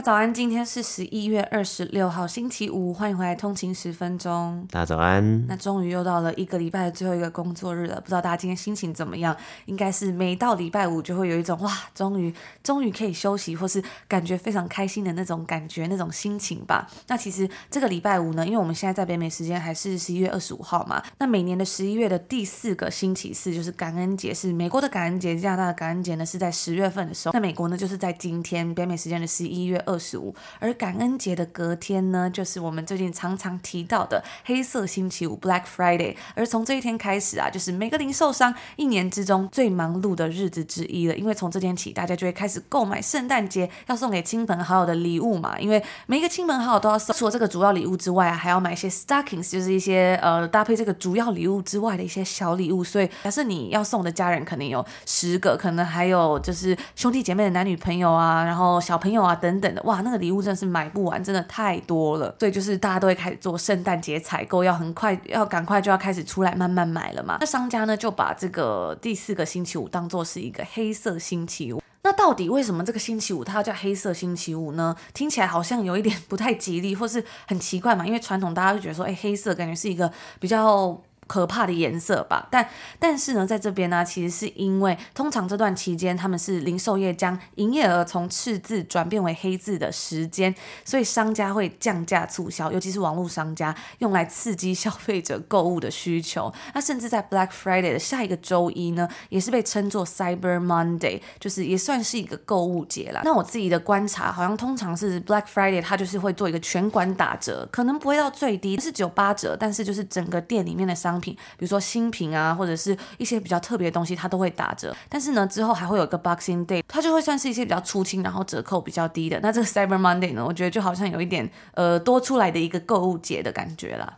家早安，今天是十一月二十六号，星期五，欢迎回来通勤十分钟。大家早安。那终于又到了一个礼拜的最后一个工作日了，不知道大家今天心情怎么样？应该是每到礼拜五就会有一种哇，终于终于可以休息，或是感觉非常开心的那种感觉，那种心情吧。那其实这个礼拜五呢，因为我们现在在北美时间还是十一月二十五号嘛，那每年的十一月的第四个星期四就是感恩节，是美国的感恩节，加拿大的感恩节呢是在十月份的时候，那美国呢就是在今天北美时间的十一月。二十五，而感恩节的隔天呢，就是我们最近常常提到的黑色星期五 （Black Friday）。而从这一天开始啊，就是每个零售商一年之中最忙碌的日子之一了。因为从这天起，大家就会开始购买圣诞节要送给亲朋好友的礼物嘛。因为每一个亲朋好友都要送，除了这个主要礼物之外啊，还要买一些 stockings，就是一些呃搭配这个主要礼物之外的一些小礼物。所以，假设你要送的家人可能有十个，可能还有就是兄弟姐妹的男女朋友啊，然后小朋友啊等等的。哇，那个礼物真的是买不完，真的太多了，所以就是大家都会开始做圣诞节采购，要很快，要赶快就要开始出来慢慢买了嘛。那商家呢就把这个第四个星期五当做是一个黑色星期五。那到底为什么这个星期五它要叫黑色星期五呢？听起来好像有一点 不太吉利，或是很奇怪嘛。因为传统大家就觉得说，哎，黑色感觉是一个比较。可怕的颜色吧，但但是呢，在这边呢，其实是因为通常这段期间他们是零售业将营业额从赤字转变为黑字的时间，所以商家会降价促销，尤其是网络商家用来刺激消费者购物的需求。那甚至在 Black Friday 的下一个周一呢，也是被称作 Cyber Monday，就是也算是一个购物节啦。那我自己的观察，好像通常是 Black Friday 它就是会做一个全馆打折，可能不会到最低，是只有八折，但是就是整个店里面的商。品，比如说新品啊，或者是一些比较特别的东西，它都会打折。但是呢，之后还会有一个 Boxing Day，它就会算是一些比较出清，然后折扣比较低的。那这个 Cyber Monday 呢，我觉得就好像有一点呃多出来的一个购物节的感觉啦。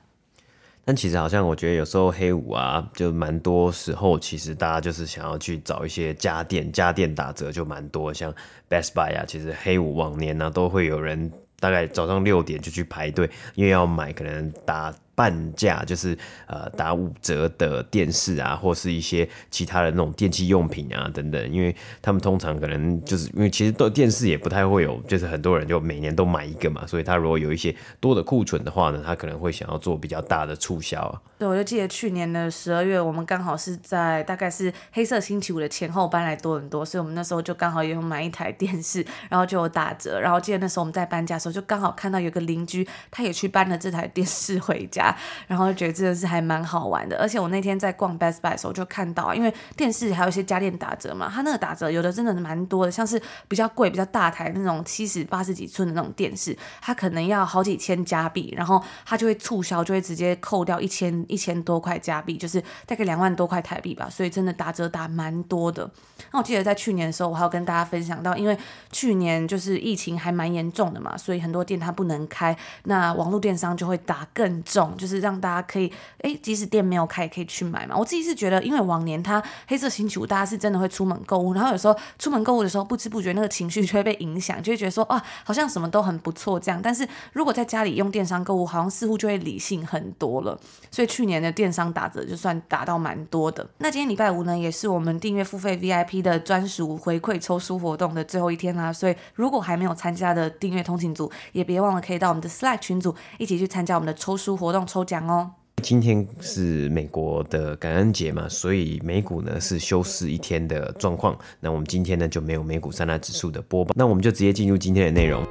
但其实好像我觉得有时候黑五啊，就蛮多时候其实大家就是想要去找一些家电，家电打折就蛮多，像 Best Buy 啊，其实黑五往年呢、都会有人大概早上六点就去排队，因为要买可能打。半价就是呃打五折的电视啊，或是一些其他的那种电器用品啊等等，因为他们通常可能就是因为其实都电视也不太会有，就是很多人就每年都买一个嘛，所以他如果有一些多的库存的话呢，他可能会想要做比较大的促销。对，我就记得去年的十二月，我们刚好是在大概是黑色星期五的前后搬来多伦多，所以我们那时候就刚好也有买一台电视，然后就有打折，然后记得那时候我们在搬家的时候，就刚好看到有个邻居他也去搬了这台电视回家。然后就觉得真的是还蛮好玩的，而且我那天在逛 Best Buy 的时候就看到，因为电视还有一些家电打折嘛，它那个打折有的真的蛮多的，像是比较贵、比较大台那种七十八十几寸的那种电视，它可能要好几千加币，然后它就会促销，就会直接扣掉一千一千多块加币，就是大概两万多块台币吧，所以真的打折打蛮多的。那我记得在去年的时候，我还有跟大家分享到，因为去年就是疫情还蛮严重的嘛，所以很多店它不能开，那网络电商就会打更重，就是让大家可以，哎，即使店没有开，也可以去买嘛。我自己是觉得，因为往年它黑色星期五，大家是真的会出门购物，然后有时候出门购物的时候，不知不觉那个情绪就会被影响，就会觉得说，啊，好像什么都很不错这样。但是如果在家里用电商购物，好像似乎就会理性很多了。所以去年的电商打折就算打到蛮多的。那今天礼拜五呢，也是我们订阅付费 VIP 的专属回馈抽书活动的最后一天啦。所以如果还没有参加的订阅通勤族，也别忘了可以到我们的 Slack 群组一起去参加我们的抽书活动抽奖哦。今天是美国的感恩节嘛，所以美股呢是休市一天的状况。那我们今天呢就没有美股三大指数的播报，那我们就直接进入今天的内容。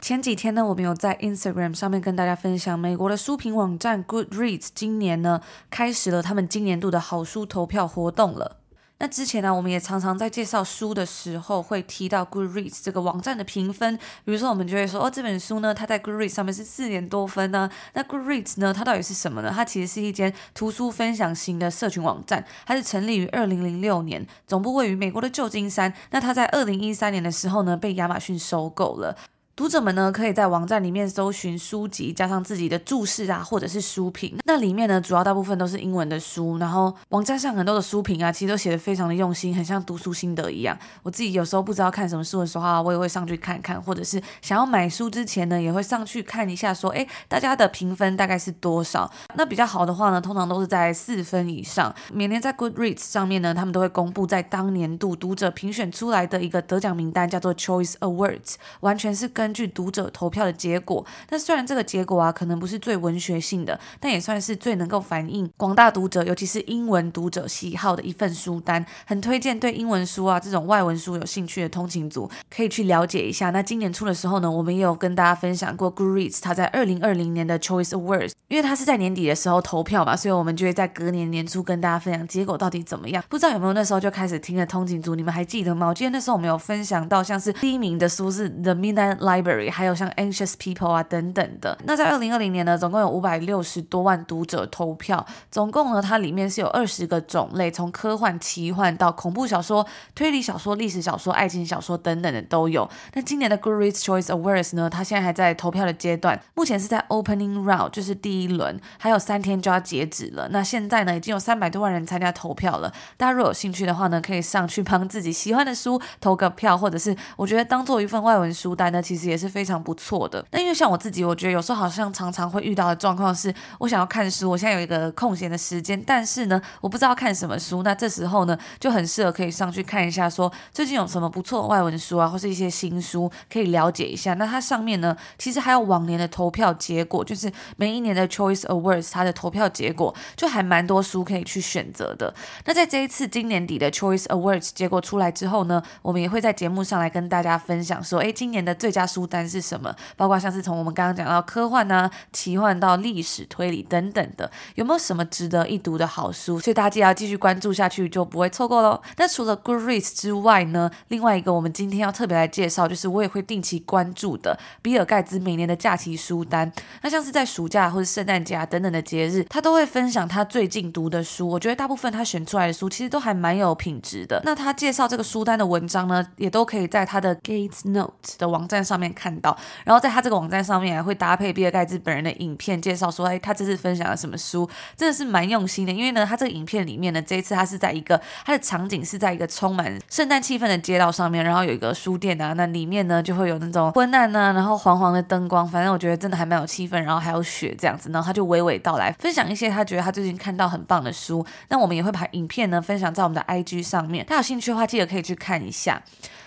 前几天呢，我们有在 Instagram 上面跟大家分享，美国的书评网站 Goodreads 今年呢开始了他们今年度的好书投票活动了。那之前呢，我们也常常在介绍书的时候会提到 Goodreads 这个网站的评分，比如说我们就会说，哦，这本书呢，它在 Goodreads 上面是四点多分呢。那 Goodreads 呢，它到底是什么呢？它其实是一间图书分享型的社群网站，它是成立于二零零六年，总部位于美国的旧金山。那它在二零一三年的时候呢，被亚马逊收购了。读者们呢，可以在网站里面搜寻书籍，加上自己的注释啊，或者是书评。那里面呢，主要大部分都是英文的书。然后网站上很多的书评啊，其实都写的非常的用心，很像读书心得一样。我自己有时候不知道看什么书的时候啊，我也会上去看看，或者是想要买书之前呢，也会上去看一下，说，诶，大家的评分大概是多少？那比较好的话呢，通常都是在四分以上。每年在 Goodreads 上面呢，他们都会公布在当年度读者评选出来的一个得奖名单，叫做 Choice Awards，完全是跟根据读者投票的结果，但虽然这个结果啊可能不是最文学性的，但也算是最能够反映广大读者，尤其是英文读者喜好的一份书单。很推荐对英文书啊这种外文书有兴趣的通勤族可以去了解一下。那今年初的时候呢，我们也有跟大家分享过 Goodreads 它在二零二零年的 Choice Awards，因为它是在年底的时候投票嘛，所以我们就会在隔年年初跟大家分享结果到底怎么样。不知道有没有那时候就开始听了通勤族，你们还记得吗？我记得那时候我们有分享到，像是第一名的书是 The Midnight Light Library。还有像 Anxious People 啊等等的，那在二零二零年呢，总共有五百六十多万读者投票，总共呢，它里面是有二十个种类，从科幻、奇幻到恐怖小说、推理小说、历史小说、爱情小说等等的都有。那今年的 Goodreads Choice Awards 呢，它现在还在投票的阶段，目前是在 Opening Round，就是第一轮，还有三天就要截止了。那现在呢，已经有三百多万人参加投票了。大家如果有兴趣的话呢，可以上去帮自己喜欢的书投个票，或者是我觉得当做一份外文书单呢，其实也是非常。不错的。那因为像我自己，我觉得有时候好像常常会遇到的状况是，我想要看书，我现在有一个空闲的时间，但是呢，我不知道看什么书。那这时候呢，就很适合可以上去看一下，说最近有什么不错的外文书啊，或是一些新书可以了解一下。那它上面呢，其实还有往年的投票结果，就是每一年的 Choice Awards 它的投票结果，就还蛮多书可以去选择的。那在这一次今年底的 Choice Awards 结果出来之后呢，我们也会在节目上来跟大家分享说，哎，今年的最佳书单。是什么？包括像是从我们刚刚讲到科幻啊、奇幻到历史推理等等的，有没有什么值得一读的好书？所以大家要继续关注下去，就不会错过喽。那除了 Goodreads 之外呢，另外一个我们今天要特别来介绍，就是我也会定期关注的比尔盖茨每年的假期书单。那像是在暑假或者圣诞节啊等等的节日，他都会分享他最近读的书。我觉得大部分他选出来的书其实都还蛮有品质的。那他介绍这个书单的文章呢，也都可以在他的 Gates Note 的网站上面看到。然后在他这个网站上面还会搭配比尔盖茨本人的影片介绍，说，哎，他这次分享了什么书，真的是蛮用心的。因为呢，他这个影片里面呢，这一次他是在一个他的场景是在一个充满圣诞气氛的街道上面，然后有一个书店啊，那里面呢就会有那种昏暗啊，然后黄黄的灯光，反正我觉得真的还蛮有气氛，然后还有雪这样子，然后他就娓娓道来，分享一些他觉得他最近看到很棒的书。那我们也会把影片呢分享在我们的 IG 上面，大家有兴趣的话，记得可以去看一下。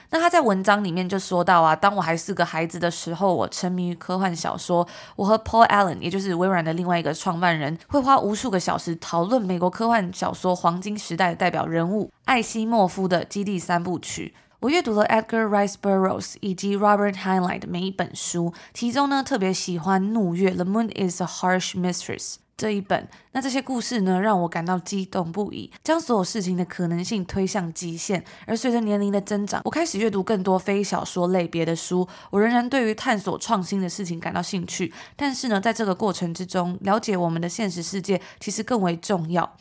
那他在文章里面就说到啊，当我还是个孩子的时候，我沉迷于科幻小说。我和 Paul Allen，也就是微软的另外一个创办人，会花无数个小时讨论美国科幻小说黄金时代的代表人物艾西莫夫的《基地三部曲》。我阅读了 Edgar Rice Burroughs 以及 Robert Heinlein 的每一本书，其中呢特别喜欢《怒月》（The Moon is a Harsh Mistress）。这一本，那这些故事呢，让我感到激动不已，将所有事情的可能性推向极限。而随着年龄的增长，我开始阅读更多非小说类别的书。我仍然对于探索创新的事情感到兴趣，但是呢，在这个过程之中，了解我们的现实世界其实更为重要。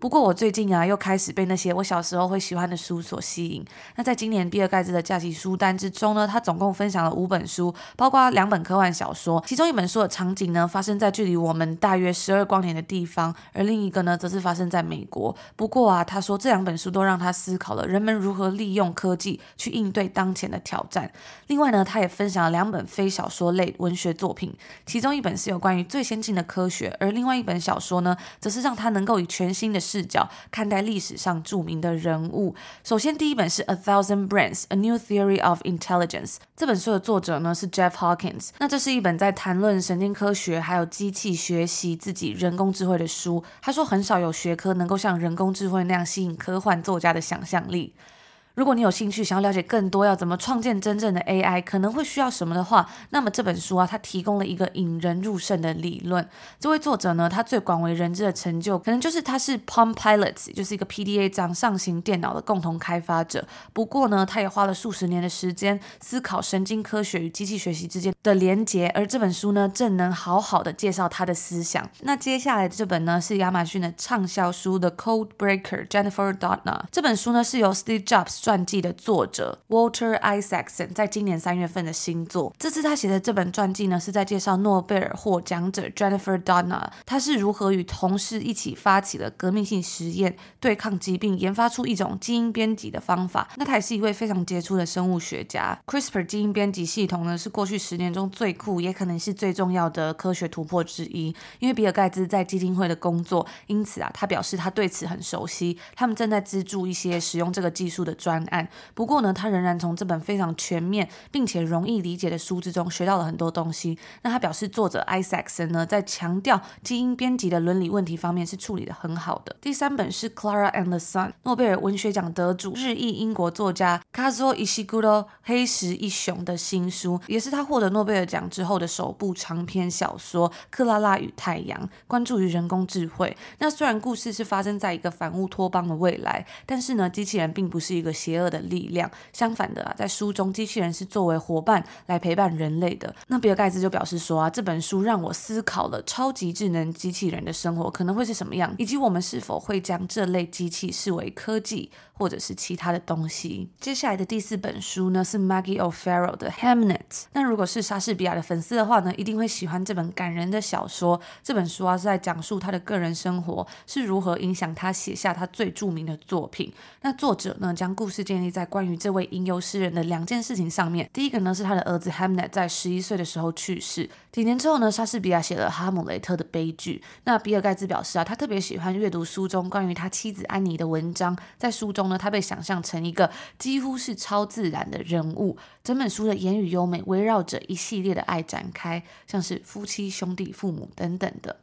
不过我最近啊，又开始被那些我小时候会喜欢的书所吸引。那在今年比尔盖茨的假期书单之中呢，他总共分享了五本书，包括两本科幻小说。其中一本书的场景呢，发生在距离我们大约十二光年的地方，而另一个呢，则是发生在美国。不过啊，他说这两本书都让他思考了人们如何利用科技去应对当前的挑战。另外呢，他也分享了两本非小说类文学作品，其中一本是有关于最先进的科学，而另外一本小说呢，则是让他能够以全新的视角看待历史上著名的人物。首先，第一本是《A Thousand Brains: A New Theory of Intelligence》。这本书的作者呢是 Jeff Hawkins。那这是一本在谈论神经科学还有机器学习自己人工智慧的书。他说，很少有学科能够像人工智慧那样吸引科幻作家的想象力。如果你有兴趣想要了解更多要怎么创建真正的 AI，可能会需要什么的话，那么这本书啊，它提供了一个引人入胜的理论。这位作者呢，他最广为人知的成就，可能就是他是 Palm Pilots，就是一个 PDA 掌上型电脑的共同开发者。不过呢，他也花了数十年的时间思考神经科学与机器学习之间的连结，而这本书呢，正能好好的介绍他的思想。那接下来的这本呢，是亚马逊的畅销书《The Code Breaker》，Jennifer Doudna。这本书呢，是由 Steve Jobs 传记的作者 Walter Isaacson 在今年三月份的新作。这次他写的这本传记呢，是在介绍诺贝尔获奖者 Jennifer Doudna，他是如何与同事一起发起了革命性实验，对抗疾病，研发出一种基因编辑的方法。那他也是一位非常杰出的生物学家。CRISPR 基因编辑系统呢，是过去十年中最酷，也可能是最重要的科学突破之一。因为比尔盖茨在基金会的工作，因此啊，他表示他对此很熟悉。他们正在资助一些使用这个技术的专案。不过呢，他仍然从这本非常全面并且容易理解的书之中学到了很多东西。那他表示，作者 Isaacson 呢，在强调基因编辑的伦理问题方面是处理得很好的。第三本是 Clara and the Sun，诺贝尔文学奖得主日裔英国作家 Kazuo Ishiguro 黑石一雄的新书，也是他获得诺贝尔奖之后的首部长篇小说《克拉拉与太阳》，关注于人工智慧。那虽然故事是发生在一个反乌托邦的未来，但是呢，机器人并不是一个邪恶的力量。相反的啊，在书中，机器人是作为伙伴来陪伴人类的。那比尔盖茨就表示说啊，这本书让我思考了超级智能机器人的生活可能会是什么样，以及我们是否会将这类机器视为科技。或者是其他的东西。接下来的第四本书呢，是 Maggie O'Farrell 的《Hamnet》。那如果是莎士比亚的粉丝的话呢，一定会喜欢这本感人的小说。这本书啊是在讲述他的个人生活是如何影响他写下他最著名的作品。那作者呢，将故事建立在关于这位吟游诗人的两件事情上面。第一个呢，是他的儿子 Hamnet 在十一岁的时候去世。几年之后呢，莎士比亚写了《哈姆雷特》的悲剧。那比尔盖茨表示啊，他特别喜欢阅读书中关于他妻子安妮的文章，在书中呢。他被想象成一个几乎是超自然的人物，整本书的言语优美，围绕着一系列的爱展开，像是夫妻、兄弟、父母等等的。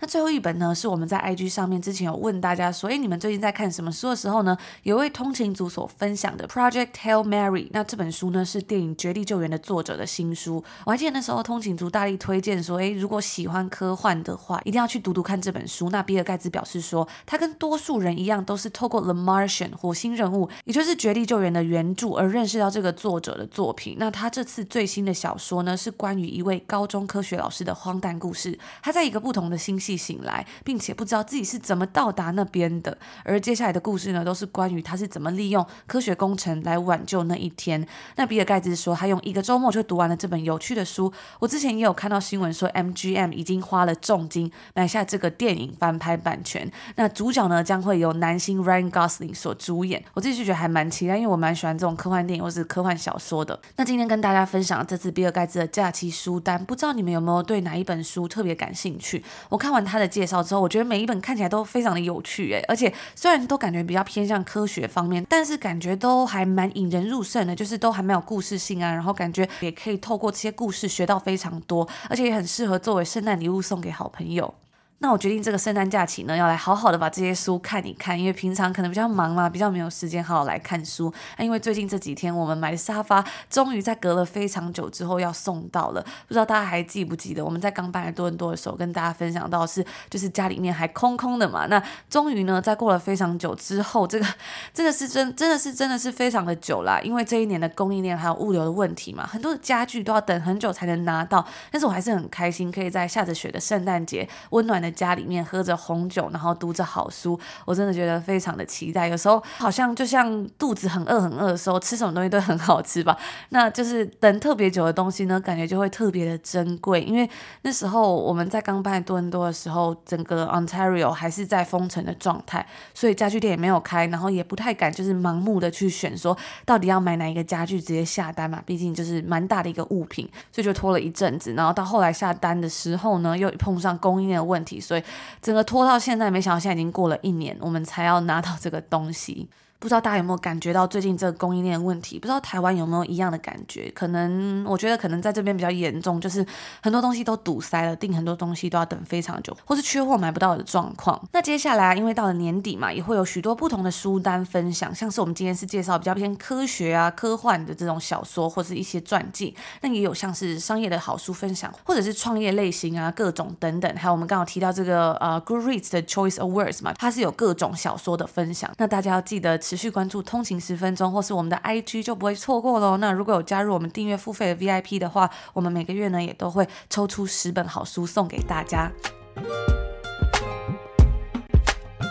那最后一本呢，是我们在 IG 上面之前有问大家说，哎，你们最近在看什么书的时候呢？有位通勤族所分享的 Project Hail Mary。那这本书呢，是电影《绝地救援》的作者的新书。我还记得那时候通勤族大力推荐说，诶，如果喜欢科幻的话，一定要去读读看这本书。那比尔盖茨表示说，他跟多数人一样，都是透过《The Martian》火星任务，也就是《绝地救援》的原著而认识到这个作者的作品。那他这次最新的小说呢，是关于一位高中科学老师的荒诞故事。他在一个不同的星系醒来，并且不知道自己是怎么到达那边的。而接下来的故事呢，都是关于他是怎么利用科学工程来挽救那一天。那比尔盖茨说，他用一个周末就读完了这本有趣的书。我之前也有看到新闻说，MGM 已经花了重金买下这个电影翻拍版权。那主角呢，将会由男星 Ryan Gosling 所主演。我自己就觉得还蛮期待，因为我蛮喜欢这种科幻电影或是科幻小说的。那今天跟大家分享这次比尔盖茨的假期书单，不知道你们有没有对哪一本书特别感兴趣？我看完他的介绍之后，我觉得每一本看起来都非常的有趣诶，而且虽然都感觉比较偏向科学方面，但是感觉都还蛮引人入胜的，就是都还蛮有故事性啊，然后感觉也可以透过这些故事学到非常多，而且也很适合作为圣诞礼物送给好朋友。那我决定这个圣诞假期呢，要来好好的把这些书看一看，因为平常可能比较忙嘛，比较没有时间好好来看书。那因为最近这几天我们买的沙发终于在隔了非常久之后要送到了，不知道大家还记不记得我们在刚搬来多伦多的时候跟大家分享到是，就是家里面还空空的嘛。那终于呢，在过了非常久之后，这个真的是真真的是真的是非常的久啦，因为这一年的供应链还有物流的问题嘛，很多的家具都要等很久才能拿到。但是我还是很开心，可以在下着雪的圣诞节温暖的。家里面喝着红酒，然后读着好书，我真的觉得非常的期待。有时候好像就像肚子很饿很饿的时候，吃什么东西都很好吃吧。那就是等特别久的东西呢，感觉就会特别的珍贵。因为那时候我们在刚搬来多伦多的时候，整个 Ontario 还是在封城的状态，所以家具店也没有开，然后也不太敢就是盲目的去选说到底要买哪一个家具，直接下单嘛。毕竟就是蛮大的一个物品，所以就拖了一阵子。然后到后来下单的时候呢，又碰上供应链的问题。所以整个拖到现在，没想到现在已经过了一年，我们才要拿到这个东西。不知道大家有没有感觉到最近这个供应链问题？不知道台湾有没有一样的感觉？可能我觉得可能在这边比较严重，就是很多东西都堵塞了，订很多东西都要等非常久，或是缺货买不到的状况。那接下来啊，因为到了年底嘛，也会有许多不同的书单分享，像是我们今天是介绍比较偏科学啊、科幻的这种小说，或是一些传记。那也有像是商业的好书分享，或者是创业类型啊，各种等等。还有我们刚好提到这个呃，Goodreads 的 Choice Awards 嘛，它是有各种小说的分享。那大家要记得。持续关注通勤十分钟，或是我们的 IG 就不会错过喽。那如果有加入我们订阅付费的 VIP 的话，我们每个月呢也都会抽出十本好书送给大家。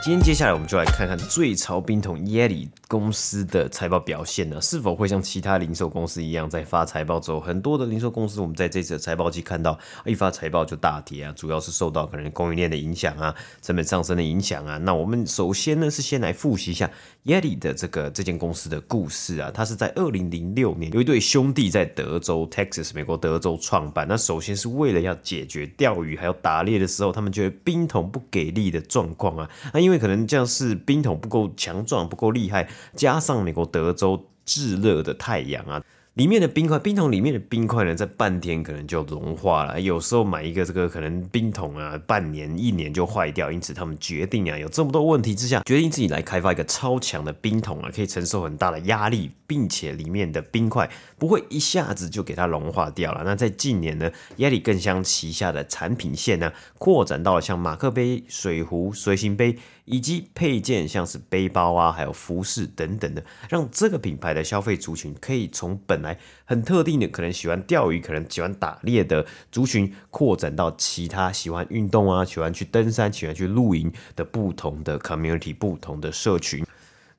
今天接下来我们就来看看最潮冰桶 Yeti 公司的财报表现呢，是否会像其他零售公司一样，在发财报之后，很多的零售公司我们在这次的财报季看到，一发财报就大跌啊，主要是受到可能供应链的影响啊，成本上升的影响啊。那我们首先呢是先来复习一下 Yeti 的这个这间公司的故事啊，它是在二零零六年有一对兄弟在德州 Texas 美国德州创办，那首先是为了要解决钓鱼还有打猎的时候，他们觉得冰桶不给力的状况啊，那因因为可能这样是冰桶不够强壮，不够厉害，加上美国德州炙热的太阳啊。里面的冰块，冰桶里面的冰块呢，在半天可能就融化了。有时候买一个这个可能冰桶啊，半年一年就坏掉。因此他们决定啊，有这么多问题之下，决定自己来开发一个超强的冰桶啊，可以承受很大的压力，并且里面的冰块不会一下子就给它融化掉了。那在近年呢，Yeti 更香旗下的产品线呢，扩展到了像马克杯、水壶、随行杯。以及配件，像是背包啊，还有服饰等等的，让这个品牌的消费族群可以从本来很特定的，可能喜欢钓鱼、可能喜欢打猎的族群，扩展到其他喜欢运动啊、喜欢去登山、喜欢去露营的不同的 community、不同的社群。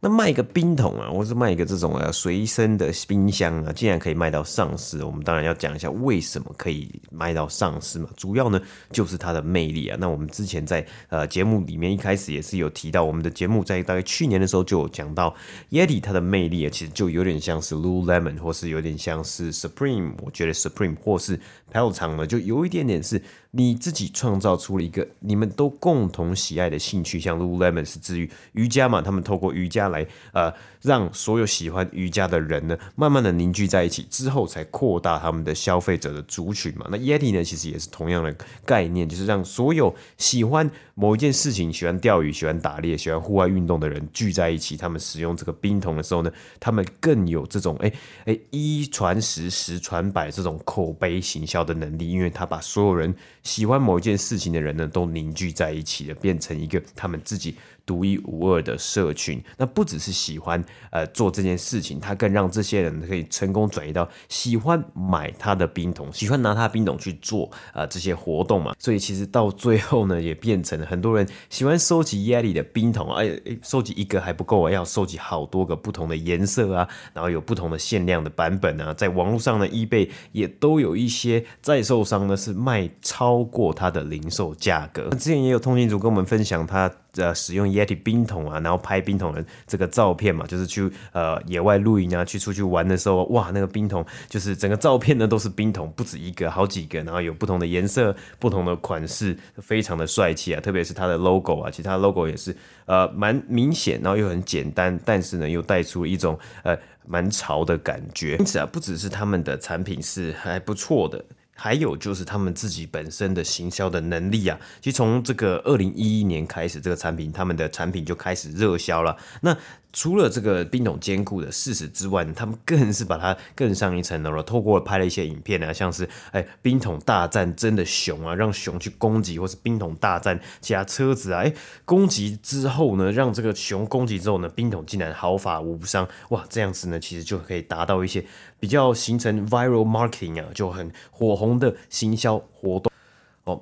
那卖一个冰桶啊，或是卖一个这种呃随身的冰箱啊，竟然可以卖到上市，我们当然要讲一下为什么可以卖到上市嘛。主要呢就是它的魅力啊。那我们之前在呃节目里面一开始也是有提到，我们的节目在大概去年的时候就有讲到，Yeti 它的魅力啊，其实就有点像是 Lululemon，或是有点像是 Supreme。我觉得 Supreme 或是 Peloton 呢，就有一点点是。你自己创造出了一个你们都共同喜爱的兴趣，像 Lululemon 是至于瑜伽嘛，他们透过瑜伽来呃让所有喜欢瑜伽的人呢，慢慢的凝聚在一起，之后才扩大他们的消费者的族群嘛。那 Yeti 呢，其实也是同样的概念，就是让所有喜欢某一件事情，喜欢钓鱼、喜欢打猎、喜欢户外运动的人聚在一起，他们使用这个冰桶的时候呢，他们更有这种哎哎一传十、十传百这种口碑行销的能力，因为他把所有人。喜欢某一件事情的人呢，都凝聚在一起了，变成一个他们自己独一无二的社群，那不只是喜欢呃做这件事情，他更让这些人可以成功转移到喜欢买他的冰桶，喜欢拿他的冰桶去做呃这些活动嘛。所以其实到最后呢，也变成了很多人喜欢收集 Yeti 的冰桶，哎，收集一个还不够啊，要收集好多个不同的颜色啊，然后有不同的限量的版本啊。在网络上呢，eBay 也都有一些在售商呢是卖超过它的零售价格。之前也有通勤族跟我们分享他呃使用 Yeti 冰桶啊，然后拍冰桶的这个照片嘛，就是去呃野外露营啊，去出去玩的时候，哇，那个冰桶就是整个照片呢都是冰桶，不止一个，好几个，然后有不同的颜色、不同的款式，非常的帅气啊。特别是它的 logo 啊，其他 logo 也是呃蛮明显，然后又很简单，但是呢又带出一种呃蛮潮的感觉。因此啊，不只是他们的产品是还不错的。还有就是他们自己本身的行销的能力啊，其实从这个二零一一年开始，这个产品他们的产品就开始热销了。那除了这个冰桶坚固的事实之外，他们更是把它更上一层楼了。透过拍了一些影片啊，像是哎冰桶大战真的熊啊，让熊去攻击，或是冰桶大战其他车子啊，哎攻击之后呢，让这个熊攻击之后呢，冰桶竟然毫发无伤。哇，这样子呢，其实就可以达到一些比较形成 viral marketing 啊，就很火红的行销活动。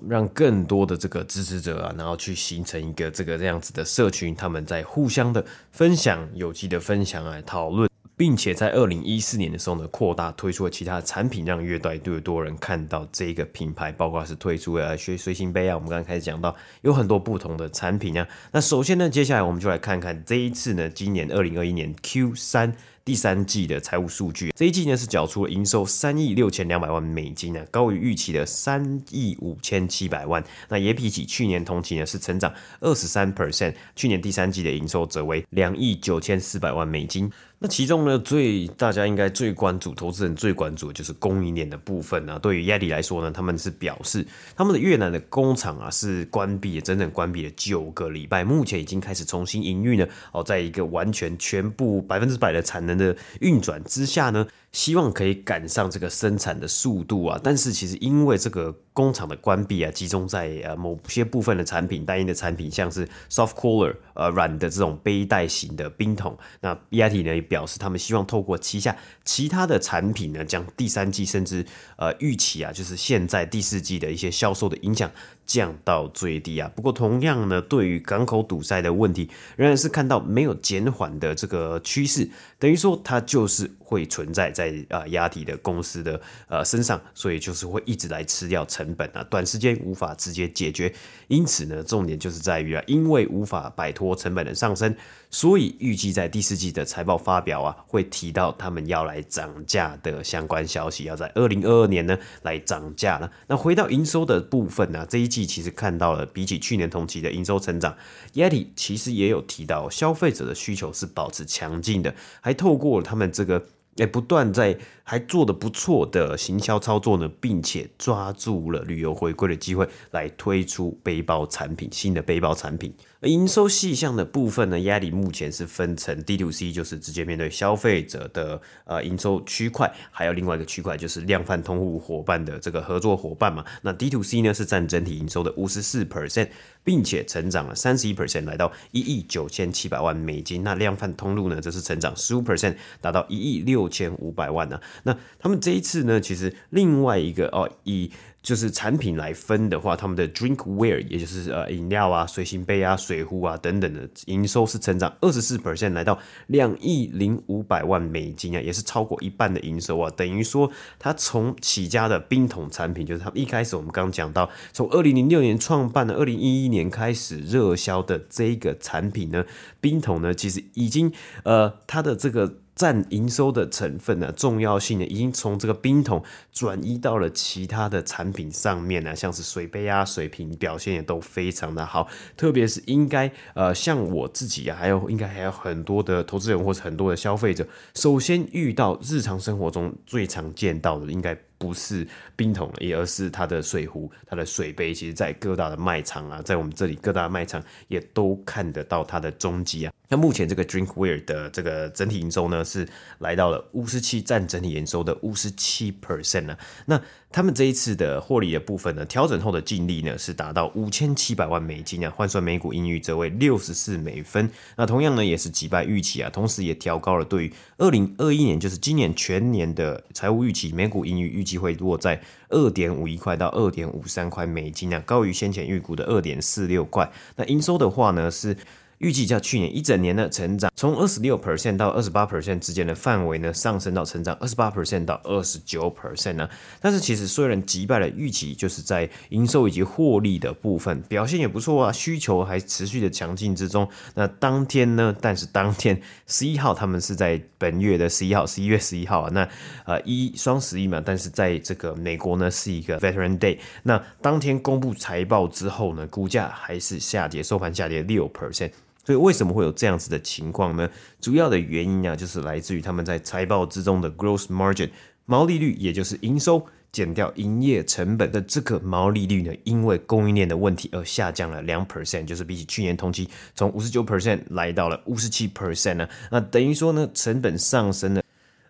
让更多的这个支持者啊，然后去形成一个这个这样子的社群，他们在互相的分享、有机的分享来讨论，并且在二零一四年的时候呢，扩大推出了其他产品，让越来越多人看到这个品牌，包括是推出了随随行杯啊，我们刚刚开始讲到有很多不同的产品啊。那首先呢，接下来我们就来看看这一次呢，今年二零二一年 Q 三。第三季的财务数据，这一季呢是缴出了营收三亿六千两百万美金啊，高于预期的三亿五千七百万。那也比起去年同期呢是成长二十三 percent，去年第三季的营收则为两亿九千四百万美金。那其中呢，最大家应该最关注，投资人最关注的就是供应链的部分啊。对于亚迪来说呢，他们是表示他们的越南的工厂啊是关闭，整整关闭了九个礼拜，目前已经开始重新营运了。哦，在一个完全全部百分之百的产能的运转之下呢。希望可以赶上这个生产的速度啊，但是其实因为这个工厂的关闭啊，集中在呃某些部分的产品，单一的产品，像是 soft cooler 呃软的这种背带型的冰桶，那 Yeti 呢也表示他们希望透过旗下其他的产品呢，将第三季甚至呃预期啊，就是现在第四季的一些销售的影响降到最低啊。不过同样呢，对于港口堵塞的问题，仍然是看到没有减缓的这个趋势，等于说它就是会存在。在啊，压体的公司的呃身上，所以就是会一直来吃掉成本啊，短时间无法直接解决。因此呢，重点就是在于啊，因为无法摆脱成本的上升，所以预计在第四季的财报发表啊，会提到他们要来涨价的相关消息，要在二零二二年呢来涨价了。那回到营收的部分呢，这一季其实看到了比起去年同期的营收成长，Yeti 其实也有提到消费者的需求是保持强劲的，还透过他们这个。也不断在还做得不错的行销操作呢，并且抓住了旅游回归的机会来推出背包产品，新的背包产品。营收细项的部分呢，Yeti 目前是分成 D to C，就是直接面对消费者的呃营收区块，还有另外一个区块就是量贩通路伙伴的这个合作伙伴嘛。那 D to C 呢是占整体营收的五十四 percent，并且成长了三十一 percent，来到一亿九千七百万美金。那量贩通路呢则是成长十五 percent，达到一亿六千五百万呢、啊。那他们这一次呢，其实另外一个哦以。就是产品来分的话，他们的 drinkware，也就是呃饮料啊、随行杯啊、水壶啊等等的营收是成长二十四 percent，来到两亿零五百万美金啊，也是超过一半的营收啊。等于说，它从起家的冰桶产品，就是他一开始我们刚讲到，从二零零六年创办的，二零一一年开始热销的这个产品呢，冰桶呢，其实已经呃它的这个。占营收的成分呢，重要性呢，已经从这个冰桶转移到了其他的产品上面呢，像是水杯啊、水瓶，表现也都非常的好。特别是应该呃，像我自己啊，还有应该还有很多的投资人或者很多的消费者，首先遇到日常生活中最常见到的，应该。不是冰桶，也而是它的水壶、它的水杯。其实，在各大的卖场啊，在我们这里各大卖场也都看得到它的踪迹啊。那目前这个 Drinkware 的这个整体营收呢，是来到了五十七，占整体营收的五十七 percent 呢。那他们这一次的获利的部分呢，调整后的净利呢是达到五千七百万美金啊，换算每股盈余则为六十四美分。那同样呢，也是击败预期啊，同时也调高了对于二零二一年，就是今年全年的财务预期，每股盈余预机会落在二点五一块到二点五三块美金啊，高于先前预估的二点四六块。那营收的话呢是。预计较去年一整年的成长，从二十六 percent 到二十八 percent 之间的范围呢，上升到成长二十八 percent 到二十九 percent 呢。但是其实虽然击败了预期，就是在营收以及获利的部分表现也不错啊，需求还持续的强劲之中。那当天呢，但是当天 十一号，他们是在本月的十一号，十一月十一号啊。那呃一双十一嘛，但是在这个美国呢是一个 Veteran Day。那当天公布财报之后呢，股价还是下跌，收盘下跌六 percent。所以为什么会有这样子的情况呢？主要的原因啊，就是来自于他们在财报之中的 gross margin 毛利率，也就是营收减掉营业成本的这个毛利率呢，因为供应链的问题而下降了两 percent，就是比起去年同期从五十九 percent 来到了五十七 percent 呢。那等于说呢，成本上升了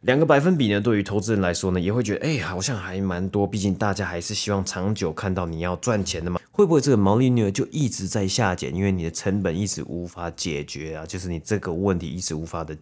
两个百分比呢，对于投资人来说呢，也会觉得哎，好像还蛮多。毕竟大家还是希望长久看到你要赚钱的嘛。会不会这个毛利率就一直在下减？因为你的成本一直无法解决啊，就是你这个问题一直无法的，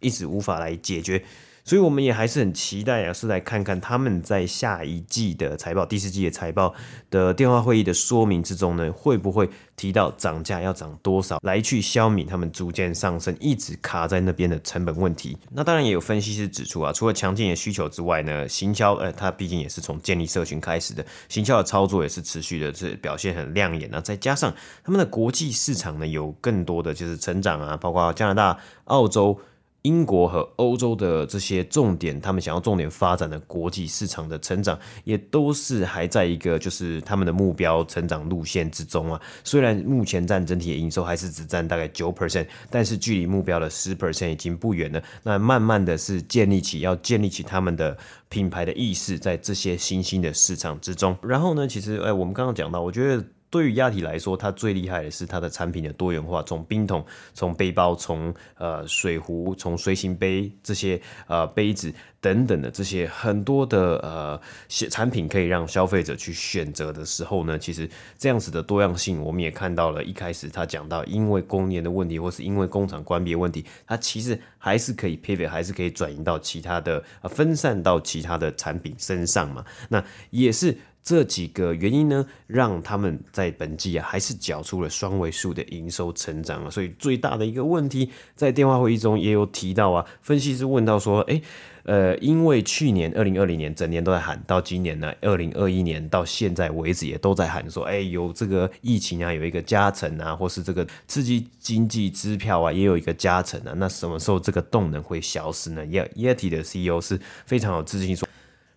一直无法来解决。所以我们也还是很期待啊，是来看看他们在下一季的财报、第四季的财报的电话会议的说明之中呢，会不会提到涨价要涨多少，来去消弭他们逐渐上升、一直卡在那边的成本问题。那当然也有分析师指出啊，除了强劲的需求之外呢，行销呃，它毕竟也是从建立社群开始的，行销的操作也是持续的，是表现很亮眼啊。再加上他们的国际市场呢，有更多的就是成长啊，包括加拿大、澳洲。英国和欧洲的这些重点，他们想要重点发展的国际市场的成长，也都是还在一个就是他们的目标成长路线之中啊。虽然目前占整体的营收还是只占大概九 percent，但是距离目标的十 percent 已经不远了。那慢慢的是建立起要建立起他们的品牌的意识，在这些新兴的市场之中。然后呢，其实哎，我们刚刚讲到，我觉得。对于亚体来说，它最厉害的是它的产品的多元化，从冰桶、从背包、从呃水壶、从随行杯这些呃杯子等等的这些很多的呃产品可以让消费者去选择的时候呢，其实这样子的多样性，我们也看到了。一开始他讲到，因为供应链的问题，或是因为工厂关闭问题，它其实还是可以 pivot，还是可以转移到其他的呃分散到其他的产品身上嘛。那也是。这几个原因呢，让他们在本季啊还是缴出了双位数的营收成长啊。所以最大的一个问题，在电话会议中也有提到啊。分析师问到说：“诶，呃，因为去年二零二零年整年都在喊，到今年呢，二零二一年到现在为止也都在喊说，诶，有这个疫情啊，有一个加成啊，或是这个刺激经济支票啊，也有一个加成啊。那什么时候这个动能会消失呢？Yeti 的 CEO 是非常有自信说。”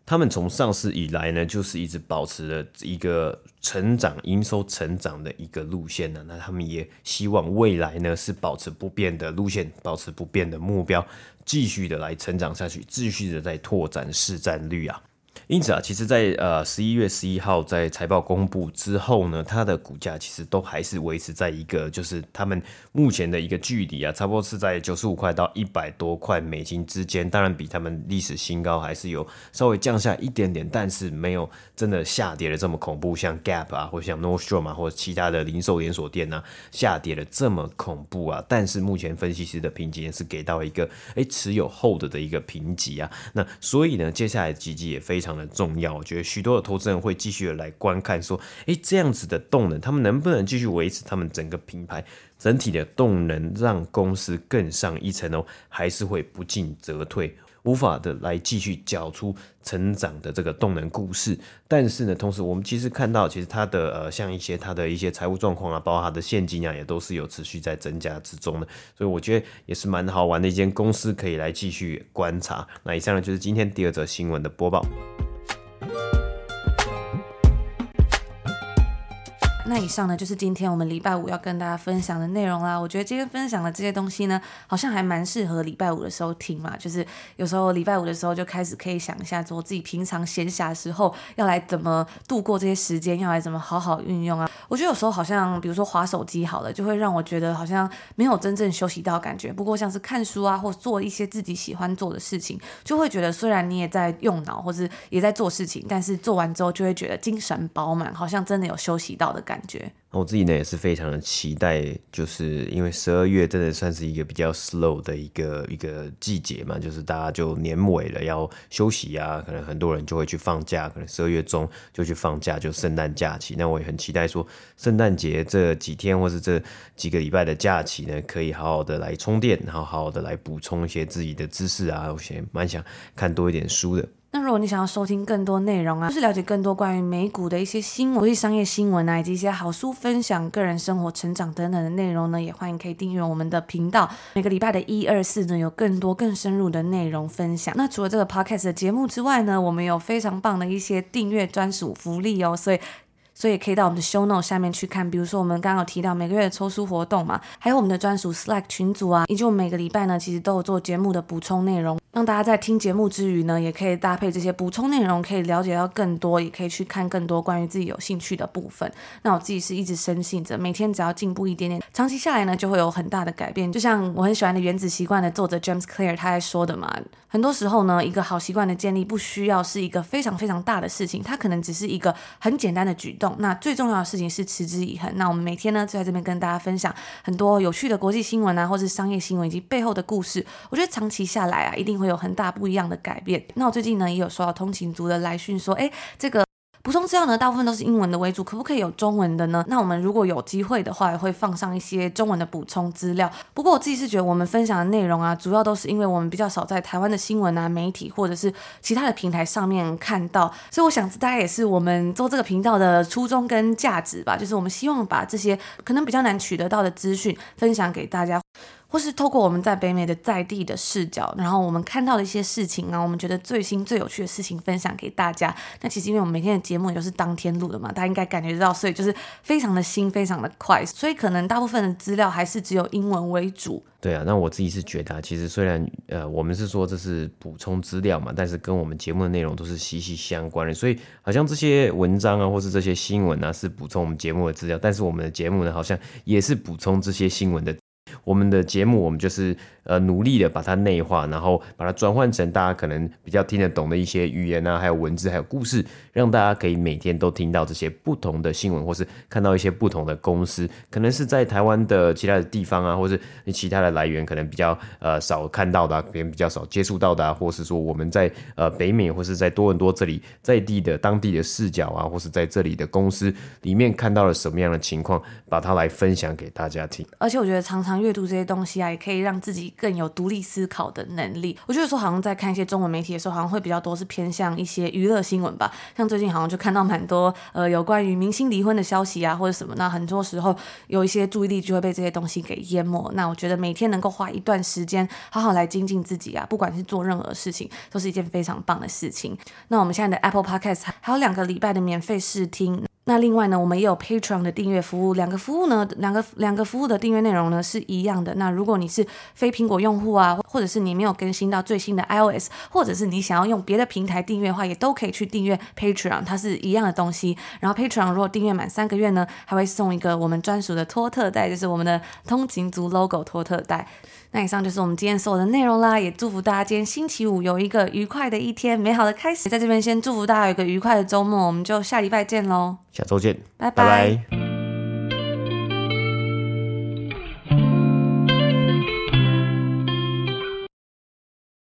他们从上市以来呢，就是一直保持了一个成长、营收成长的一个路线呢。那他们也希望未来呢是保持不变的路线，保持不变的目标，继续的来成长下去，继续的在拓展市占率啊。因此啊，其实在，呃十一月十一号在财报公布之后呢，它的股价其实都还是维持在一个就是他们目前的一个距离啊，差不多是在九十五块到一百多块美金之间。当然，比他们历史新高还是有稍微降下一点点，但是没有真的下跌的这么恐怖，像 Gap 啊，或像 Nordstrom 啊，或者其他的零售连锁店啊，下跌的这么恐怖啊。但是目前分析师的评级也是给到一个哎持有 Hold 的一个评级啊。那所以呢，接下来几季也非常。常的重要，我觉得许多的投资人会继续的来观看，说，诶，这样子的动能，他们能不能继续维持他们整个品牌整体的动能，让公司更上一层楼，还是会不进则退？无法的来继续缴出成长的这个动能故事，但是呢，同时我们其实看到，其实它的呃，像一些它的一些财务状况啊，包括它的现金啊，也都是有持续在增加之中的，所以我觉得也是蛮好玩的一间公司，可以来继续观察。那以上呢，就是今天第二则新闻的播报。那以上呢，就是今天我们礼拜五要跟大家分享的内容啦。我觉得今天分享的这些东西呢，好像还蛮适合礼拜五的时候听嘛。就是有时候礼拜五的时候就开始可以想一下，说自己平常闲暇的时候要来怎么度过这些时间，要来怎么好好运用啊。我觉得有时候好像，比如说滑手机好了，就会让我觉得好像没有真正休息到感觉。不过像是看书啊，或做一些自己喜欢做的事情，就会觉得虽然你也在用脑，或是也在做事情，但是做完之后就会觉得精神饱满，好像真的有休息到的感觉。感觉。我自己呢也是非常的期待，就是因为十二月真的算是一个比较 slow 的一个一个季节嘛，就是大家就年尾了要休息啊，可能很多人就会去放假，可能十二月中就去放假，就圣诞假期。那我也很期待说，圣诞节这几天或是这几个礼拜的假期呢，可以好好的来充电，然后好好的来补充一些自己的知识啊。我现在蛮想看多一点书的。那如果你想要收听更多内容啊，就是了解更多关于美股的一些新闻、国际商业新闻啊，以及一些好书分享、个人生活成长等等的内容呢，也欢迎可以订阅我们的频道。每个礼拜的一、二、四呢，有更多更深入的内容分享。那除了这个 podcast 的节目之外呢，我们有非常棒的一些订阅专属福利哦，所以。所以可以到我们的 show note 下面去看，比如说我们刚刚有提到每个月的抽书活动嘛，还有我们的专属 Slack 群组啊，以及我们每个礼拜呢，其实都有做节目的补充内容，让大家在听节目之余呢，也可以搭配这些补充内容，可以了解到更多，也可以去看更多关于自己有兴趣的部分。那我自己是一直深信着，每天只要进步一点点，长期下来呢，就会有很大的改变。就像我很喜欢的《原子习惯》的作者 James Clear 他还说的嘛，很多时候呢，一个好习惯的建立不需要是一个非常非常大的事情，它可能只是一个很简单的举动。那最重要的事情是持之以恒。那我们每天呢，就在这边跟大家分享很多有趣的国际新闻啊，或是商业新闻以及背后的故事。我觉得长期下来啊，一定会有很大不一样的改变。那我最近呢，也有收到通勤族的来讯说，哎，这个。补充资料呢，大部分都是英文的为主，可不可以有中文的呢？那我们如果有机会的话，也会放上一些中文的补充资料。不过我自己是觉得，我们分享的内容啊，主要都是因为我们比较少在台湾的新闻啊、媒体或者是其他的平台上面看到，所以我想这大概也是我们做这个频道的初衷跟价值吧，就是我们希望把这些可能比较难取得到的资讯分享给大家。或是透过我们在北美的在地的视角，然后我们看到的一些事情啊，我们觉得最新最有趣的事情分享给大家。那其实因为我们每天的节目也就是当天录的嘛，大家应该感觉到，所以就是非常的新，非常的快，所以可能大部分的资料还是只有英文为主。对啊，那我自己是觉得，其实虽然呃我们是说这是补充资料嘛，但是跟我们节目的内容都是息息相关的，所以好像这些文章啊，或是这些新闻啊，是补充我们节目的资料，但是我们的节目呢，好像也是补充这些新闻的。我们的节目，我们就是呃努力的把它内化，然后把它转换成大家可能比较听得懂的一些语言啊，还有文字，还有故事，让大家可以每天都听到这些不同的新闻，或是看到一些不同的公司，可能是在台湾的其他的地方啊，或是其他的来源可能比较呃少看到的，别人比较少接触到的，或是说我们在呃北美或是在多伦多这里在地的当地的视角啊，或是在这里的公司里面看到了什么样的情况，把它来分享给大家听。而且我觉得常常阅读这些东西啊，也可以让自己更有独立思考的能力。我觉得说，好像在看一些中文媒体的时候，好像会比较多是偏向一些娱乐新闻吧。像最近好像就看到蛮多呃有关于明星离婚的消息啊，或者什么。那很多时候有一些注意力就会被这些东西给淹没。那我觉得每天能够花一段时间好好来精进自己啊，不管是做任何事情，都是一件非常棒的事情。那我们现在的 Apple Podcast 还有两个礼拜的免费试听。那另外呢，我们也有 Patreon 的订阅服务，两个服务呢，两个两个服务的订阅内容呢是一样的。那如果你是非苹果用户啊，或者是你没有更新到最新的 iOS，或者是你想要用别的平台订阅的话，也都可以去订阅 Patreon，它是一样的东西。然后 Patreon 如果订阅满三个月呢，还会送一个我们专属的托特袋，就是我们的通勤族 logo 托特袋。那以上就是我们今天所有的内容啦，也祝福大家今天星期五有一个愉快的一天，美好的开始。在这边先祝福大家有一个愉快的周末，我们就下礼拜见喽，下周见，拜拜。拜拜。